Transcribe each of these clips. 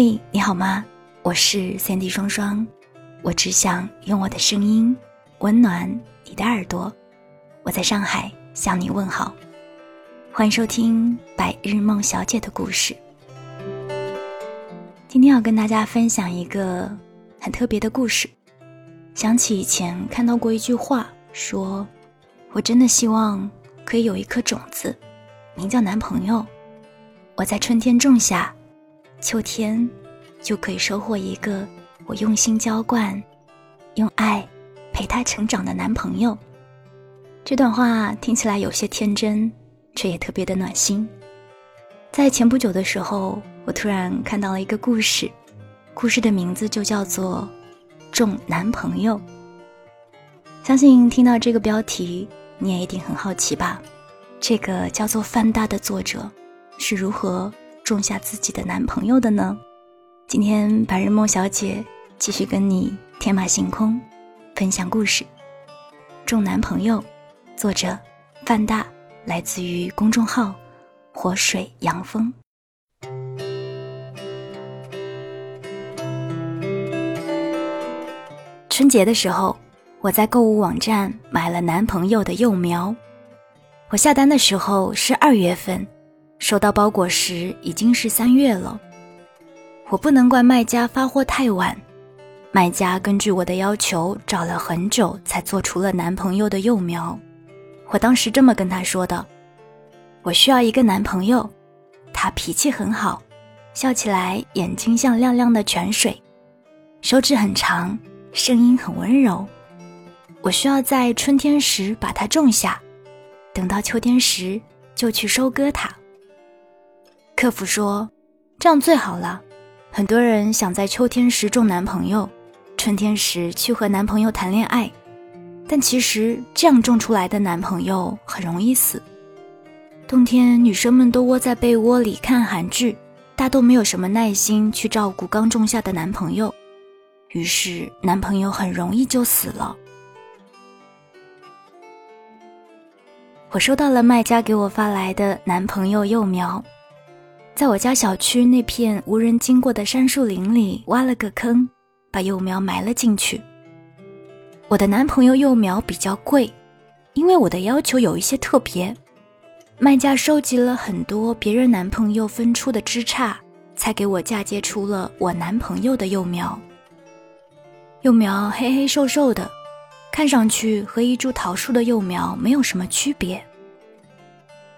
嘿，你好吗？我是三 D 双双，我只想用我的声音温暖你的耳朵。我在上海向你问好，欢迎收听《百日梦小姐的故事》。今天要跟大家分享一个很特别的故事。想起以前看到过一句话，说：“我真的希望可以有一颗种子，名叫男朋友。我在春天种下，秋天就可以收获一个我用心浇灌、用爱陪他成长的男朋友。”这段话听起来有些天真，却也特别的暖心。在前不久的时候，我突然看到了一个故事，故事的名字就叫做。种男朋友，相信听到这个标题，你也一定很好奇吧？这个叫做范大的作者是如何种下自己的男朋友的呢？今天白日梦小姐继续跟你天马行空，分享故事。种男朋友，作者范大，来自于公众号活水阳风。春节的时候，我在购物网站买了男朋友的幼苗。我下单的时候是二月份，收到包裹时已经是三月了。我不能怪卖家发货太晚，卖家根据我的要求找了很久才做出了男朋友的幼苗。我当时这么跟他说的：“我需要一个男朋友，他脾气很好，笑起来眼睛像亮亮的泉水，手指很长。”声音很温柔，我需要在春天时把它种下，等到秋天时就去收割它。客服说，这样最好了。很多人想在秋天时种男朋友，春天时去和男朋友谈恋爱，但其实这样种出来的男朋友很容易死。冬天女生们都窝在被窝里看韩剧，大都没有什么耐心去照顾刚种下的男朋友。于是，男朋友很容易就死了。我收到了卖家给我发来的男朋友幼苗，在我家小区那片无人经过的杉树林里挖了个坑，把幼苗埋了进去。我的男朋友幼苗比较贵，因为我的要求有一些特别，卖家收集了很多别人男朋友分出的枝杈，才给我嫁接出了我男朋友的幼苗。幼苗黑黑瘦瘦的，看上去和一株桃树的幼苗没有什么区别。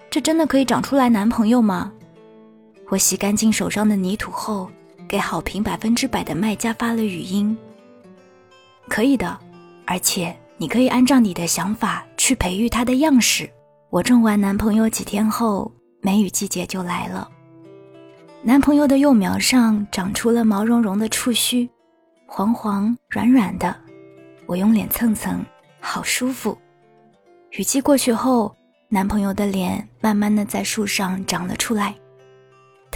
这真的可以长出来男朋友吗？我洗干净手上的泥土后，给好评百分之百的卖家发了语音。可以的，而且你可以按照你的想法去培育它的样式。我种完男朋友几天后，梅雨季节就来了。男朋友的幼苗上长出了毛茸茸的触须。黄黄软软的，我用脸蹭蹭，好舒服。雨季过去后，男朋友的脸慢慢的在树上长了出来。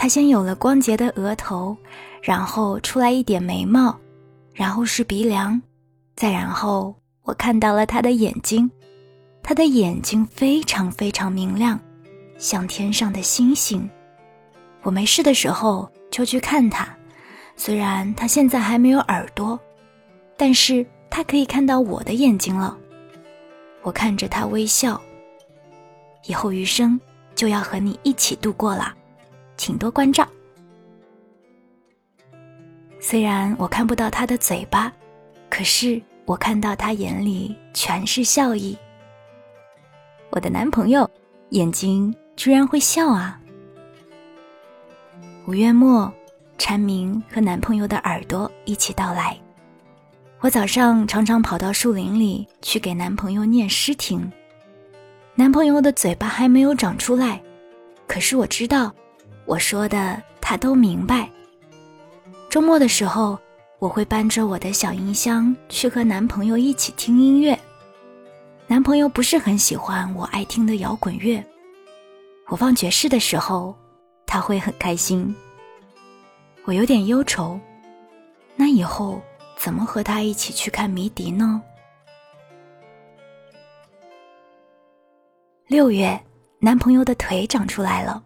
他先有了光洁的额头，然后出来一点眉毛，然后是鼻梁，再然后我看到了他的眼睛。他的眼睛非常非常明亮，像天上的星星。我没事的时候就去看他。虽然他现在还没有耳朵，但是他可以看到我的眼睛了。我看着他微笑。以后余生就要和你一起度过了，请多关照。虽然我看不到他的嘴巴，可是我看到他眼里全是笑意。我的男朋友眼睛居然会笑啊！五月末。蝉鸣和男朋友的耳朵一起到来。我早上常常跑到树林里去给男朋友念诗听。男朋友的嘴巴还没有长出来，可是我知道，我说的他都明白。周末的时候，我会搬着我的小音箱去和男朋友一起听音乐。男朋友不是很喜欢我爱听的摇滚乐，我放爵士的时候，他会很开心。我有点忧愁，那以后怎么和他一起去看迷笛呢？六月，男朋友的腿长出来了，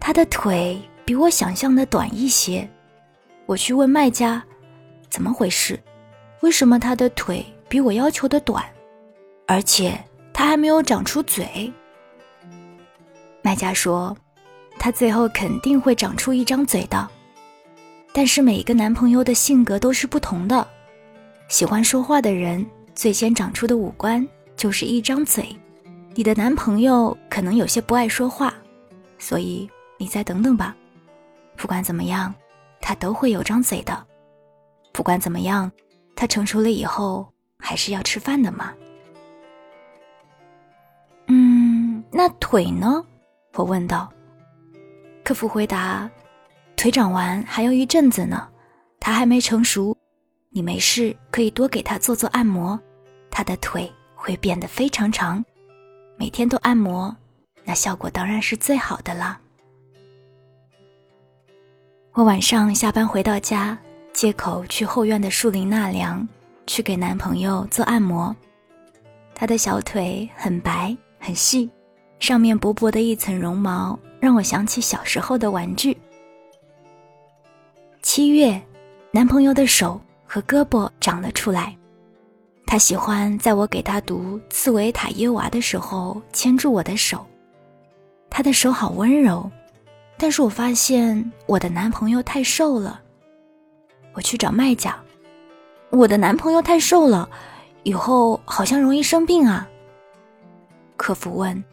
他的腿比我想象的短一些，我去问卖家，怎么回事？为什么他的腿比我要求的短，而且他还没有长出嘴？卖家说，他最后肯定会长出一张嘴的。但是每一个男朋友的性格都是不同的，喜欢说话的人最先长出的五官就是一张嘴。你的男朋友可能有些不爱说话，所以你再等等吧。不管怎么样，他都会有张嘴的。不管怎么样，他成熟了以后还是要吃饭的嘛。嗯，那腿呢？我问道。客服回答。腿长完还要一阵子呢，他还没成熟，你没事可以多给他做做按摩，他的腿会变得非常长，每天都按摩，那效果当然是最好的啦。我晚上下班回到家，借口去后院的树林纳凉，去给男朋友做按摩，他的小腿很白很细，上面薄薄的一层绒毛，让我想起小时候的玩具。七月，男朋友的手和胳膊长了出来。他喜欢在我给他读《茨维塔耶娃》的时候牵住我的手。他的手好温柔，但是我发现我的男朋友太瘦了。我去找卖家，我的男朋友太瘦了，以后好像容易生病啊。客服问：“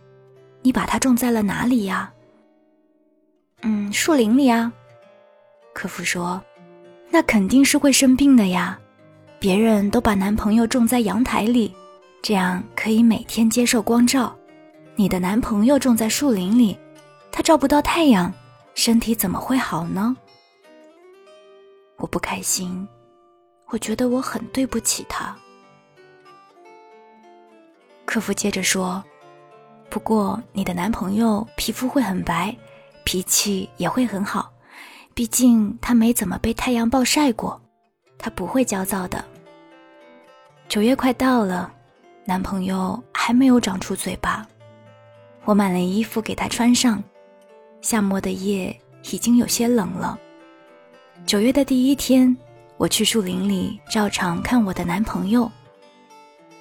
你把它种在了哪里呀？”“嗯，树林里啊。”客服说：“那肯定是会生病的呀，别人都把男朋友种在阳台里，这样可以每天接受光照。你的男朋友种在树林里，他照不到太阳，身体怎么会好呢？”我不开心，我觉得我很对不起他。客服接着说：“不过你的男朋友皮肤会很白，脾气也会很好。”毕竟他没怎么被太阳暴晒过，他不会焦躁的。九月快到了，男朋友还没有长出嘴巴，我买了衣服给他穿上。夏末的夜已经有些冷了。九月的第一天，我去树林里照常看我的男朋友，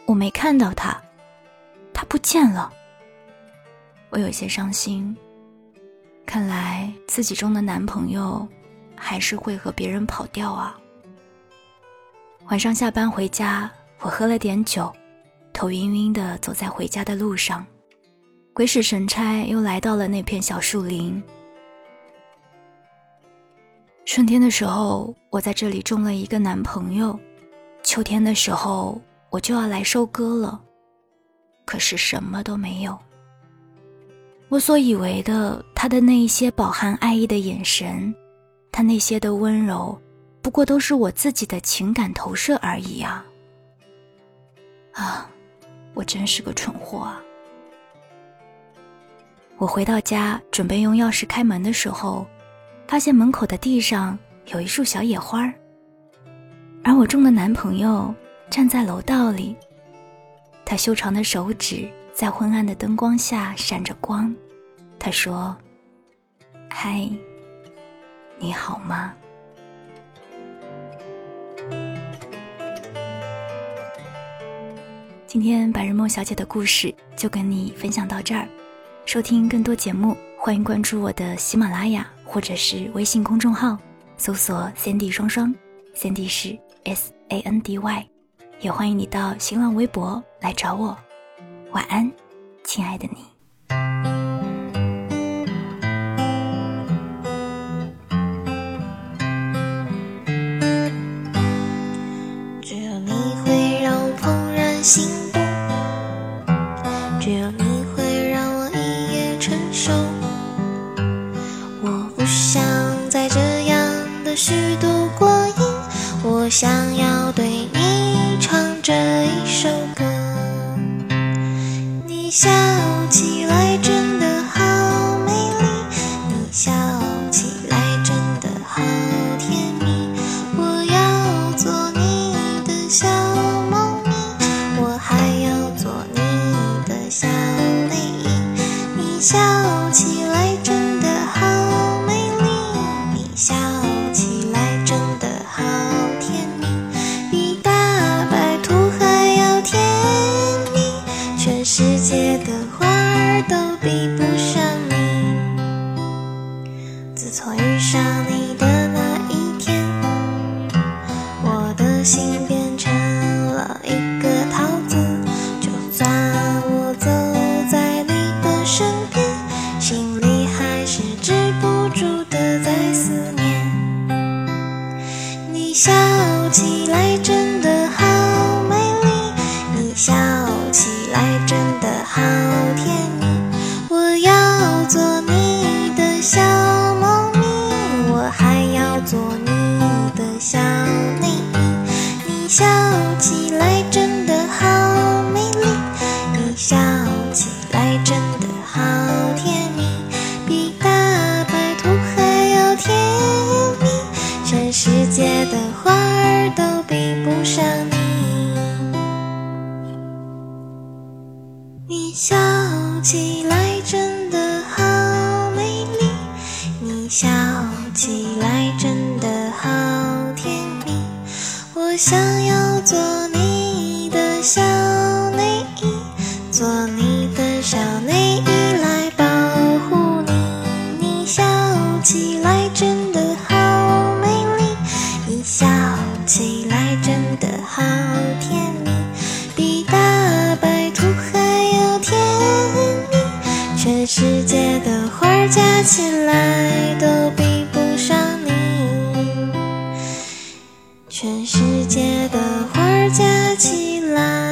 我没看到他，他不见了。我有些伤心。看来自己中的男朋友，还是会和别人跑掉啊。晚上下班回家，我喝了点酒，头晕晕的走在回家的路上，鬼使神差又来到了那片小树林。春天的时候，我在这里种了一个男朋友，秋天的时候我就要来收割了，可是什么都没有。我所以为的他的那一些饱含爱意的眼神，他那些的温柔，不过都是我自己的情感投射而已啊！啊，我真是个蠢货啊！我回到家准备用钥匙开门的时候，发现门口的地上有一束小野花儿，而我中的男朋友站在楼道里，他修长的手指。在昏暗的灯光下闪着光，他说：“嗨，你好吗？”今天白日梦小姐的故事就跟你分享到这儿。收听更多节目，欢迎关注我的喜马拉雅或者是微信公众号，搜索 “Sandy 双双 ”，Sandy 是 S A N D Y，也欢迎你到新浪微博来找我。晚安，亲爱的你。世界的花儿都比不上你。自从遇上你的那一天，我的心变成了一个桃子。就算我走在你的身边，心里还是止不住的在思念。你笑起来真笑起来真的好甜蜜，比大白兔还要甜蜜。全世界的花儿都比不上你。你笑起来真的好美丽，你笑起来真的好甜蜜。我想要全世界的花儿加起来都比不上你。全世界的花儿加起来。